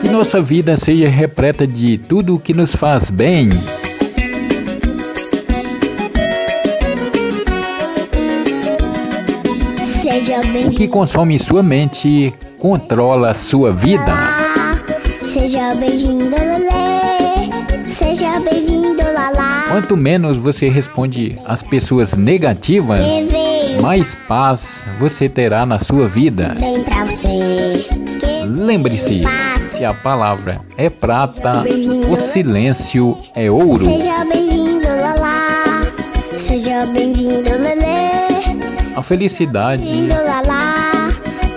Que nossa vida seja repleta de tudo o que nos faz bem. Seja O que consome sua mente controla sua vida. Seja bem-vindo, Lelê. Seja bem-vindo, Lalá. Quanto menos você responde às pessoas negativas, mais paz você terá na sua vida. Lembre-se, se a palavra é prata, o silêncio é ouro. Seja bem-vindo, Lalá. Seja bem-vindo, Lelê. A felicidade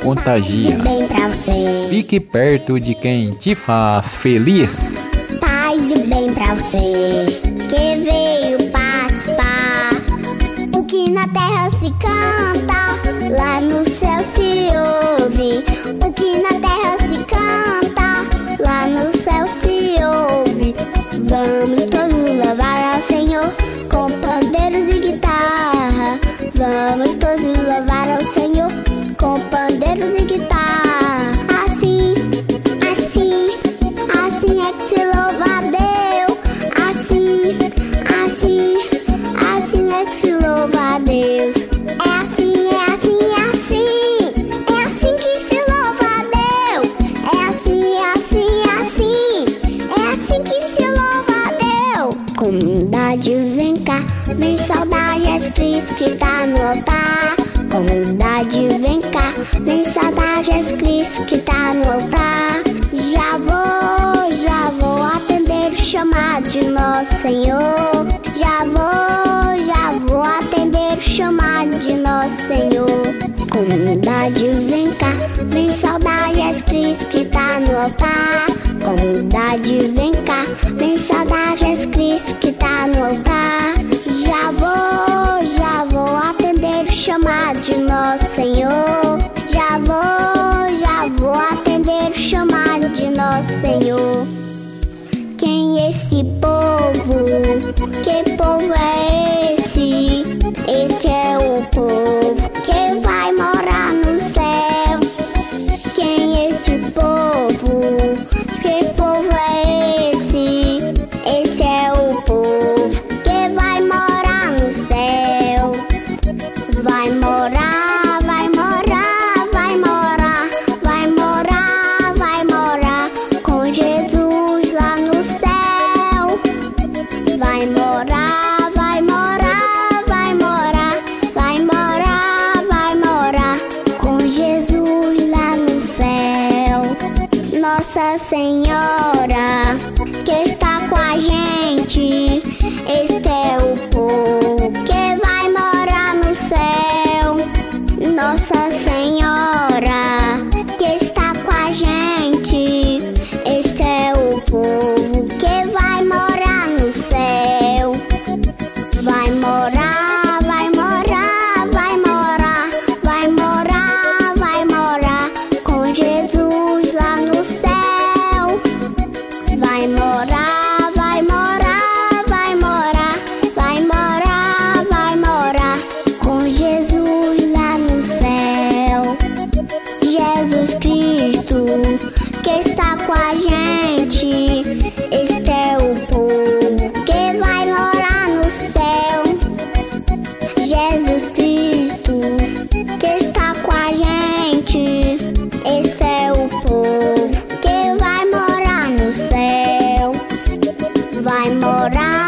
contagia. Fique perto de quem te faz feliz. 看 Que tá no altar. Comunidade, vem cá. Vem saudar Jesus Cristo que tá no altar. Já vou, já vou atender o chamado de nosso Senhor. Já vou, já vou atender o chamado de nosso Senhor. Comunidade, vem cá, vem saudar Jesus Cristo que tá no altar. Comunidade, vem cá, vem saudar Jesus Cristo o chamado de nosso Senhor. Quem é esse povo? Que povo é esse? Vai morar, vai morar, vai morar, vai morar, vai morar com Jesus lá no céu. Nossa Senhora que está com a gente, este é o porquê. gente. Este é o povo que vai morar no céu. Jesus Cristo que está com a gente. Este é o povo que vai morar no céu. Vai morar.